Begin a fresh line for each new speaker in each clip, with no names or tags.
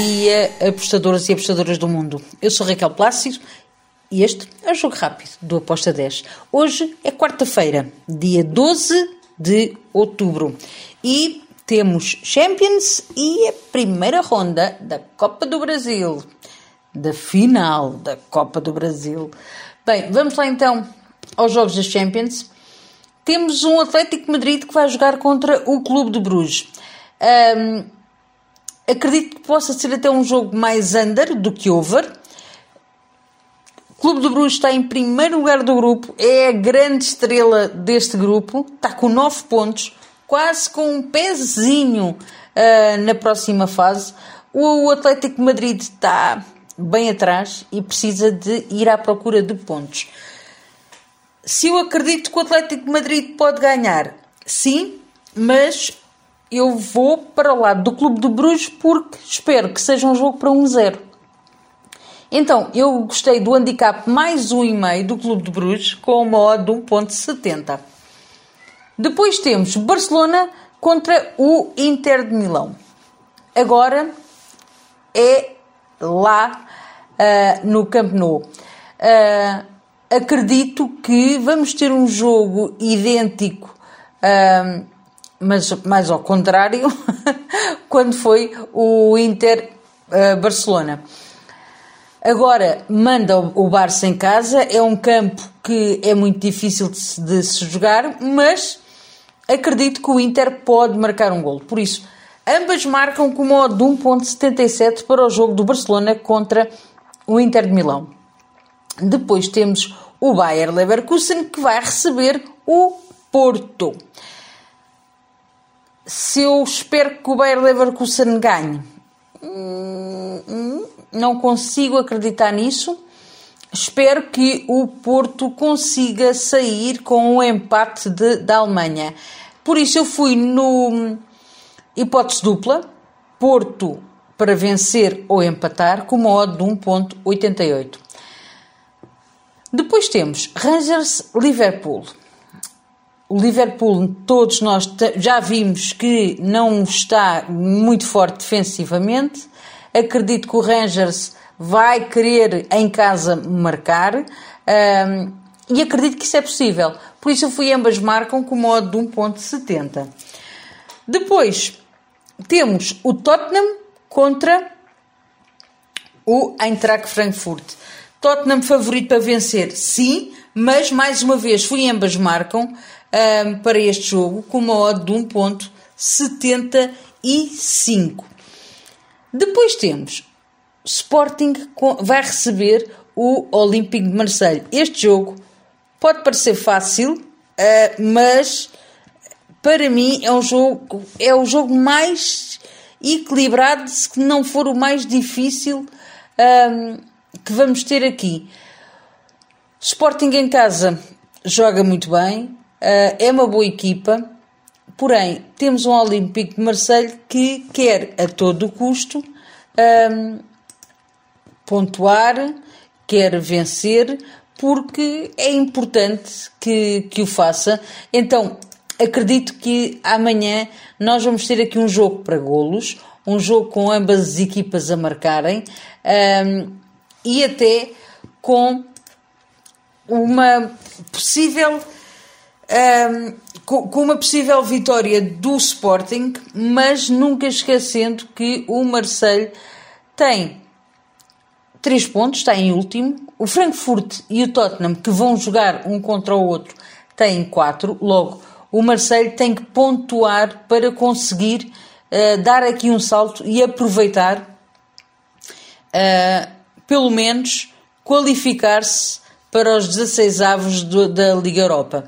dia, apostadores e apostadoras do mundo. Eu sou Raquel Plácido e este é o Jogo Rápido do Aposta 10. Hoje é quarta-feira, dia 12 de outubro e temos Champions e a primeira ronda da Copa do Brasil, da final da Copa do Brasil. Bem, vamos lá então aos jogos da Champions. Temos um Atlético Madrid que vai jogar contra o Clube de Bruges. Um, acredito que possa ser até um jogo mais under do que over. O Clube de Bruges está em primeiro lugar do grupo, é a grande estrela deste grupo, está com 9 pontos, quase com um pezinho uh, na próxima fase. O Atlético Madrid está bem atrás e precisa de ir à procura de pontos. Se eu acredito que o Atlético Madrid pode ganhar, sim, mas eu vou para o lado do Clube do Bruges porque espero que seja um jogo para 1-0. Então, eu gostei do handicap mais 1,5 do Clube de Bruges com uma odd de 1.70. Depois temos Barcelona contra o Inter de Milão. Agora é lá uh, no Camp Nou. Uh, acredito que vamos ter um jogo idêntico, uh, mas mais ao contrário, quando foi o Inter Barcelona. Agora manda o Barça em casa, é um campo que é muito difícil de se, de se jogar, mas acredito que o Inter pode marcar um gol. Por isso, ambas marcam com modo de 1.77 para o jogo do Barcelona contra o Inter de Milão. Depois temos o Bayer Leverkusen que vai receber o Porto. Se eu espero que o Bayer Leverkusen ganhe, não consigo acreditar nisso. Espero que o Porto consiga sair com o empate de, da Alemanha. Por isso eu fui no hipótese dupla, Porto para vencer ou empatar, com uma odd de 1.88. Depois temos Rangers-Liverpool. O Liverpool, todos nós já vimos que não está muito forte defensivamente. Acredito que o Rangers vai querer em casa marcar um, e acredito que isso é possível. Por isso eu fui ambas marcam com modo de 1.70. Depois temos o Tottenham contra o Eintracht Frankfurt. Tottenham favorito para vencer, sim, mas mais uma vez fui ambas marcam um, para este jogo com uma odd de 1.75. Depois temos Sporting vai receber o Olympique de Marseille. Este jogo pode parecer fácil, mas para mim é um jogo é o jogo mais equilibrado, se não for o mais difícil um, que vamos ter aqui. Sporting em casa joga muito bem, uh, é uma boa equipa, porém temos um Olympique de Marseille que quer a todo custo um, pontuar, quer vencer, porque é importante que, que o faça. Então, acredito que amanhã nós vamos ter aqui um jogo para golos, um jogo com ambas as equipas a marcarem um, e até com uma possível um, com, com uma possível vitória do Sporting, mas nunca esquecendo que o Marseille tem três pontos, está em último. O Frankfurt e o Tottenham, que vão jogar um contra o outro, têm quatro. Logo, o Marseille tem que pontuar para conseguir uh, dar aqui um salto e aproveitar, uh, pelo menos, qualificar-se para os 16 avos do, da Liga Europa,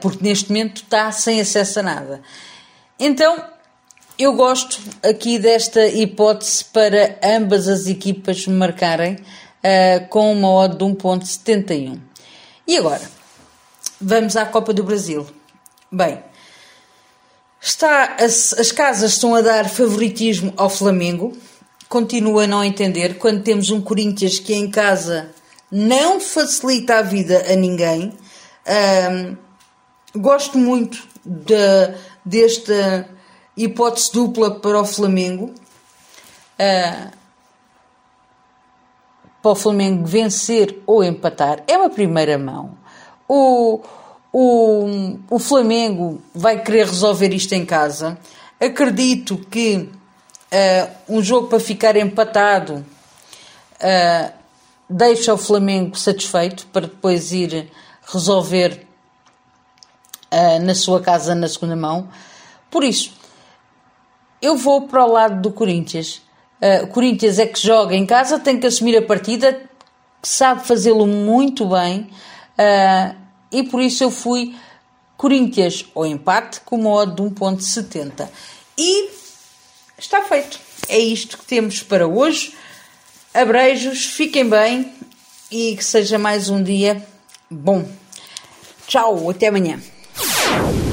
porque neste momento está sem acesso a nada. Então, eu gosto aqui desta hipótese para ambas as equipas marcarem com uma odd de 1.71. E agora, vamos à Copa do Brasil. Bem, está, as, as casas estão a dar favoritismo ao Flamengo. Continuo a não entender quando temos um Corinthians que em casa não facilita a vida a ninguém. Gosto muito de, desta hipótese dupla para o Flamengo. uh, para o Flamengo vencer ou empatar. É uma primeira mão. O, o, o Flamengo vai querer resolver isto em casa. Acredito que uh, um jogo para ficar empatado uh, deixa o Flamengo satisfeito para depois ir resolver uh, na sua casa na segunda mão. Por isso, eu vou para o lado do Corinthians. Uh, o Corinthians é que joga em casa, tem que assumir a partida, sabe fazê-lo muito bem uh, e por isso eu fui Corinthians ou empate com modo de 1.70. E está feito. É isto que temos para hoje. Abreijos, fiquem bem e que seja mais um dia bom. Tchau, até amanhã. you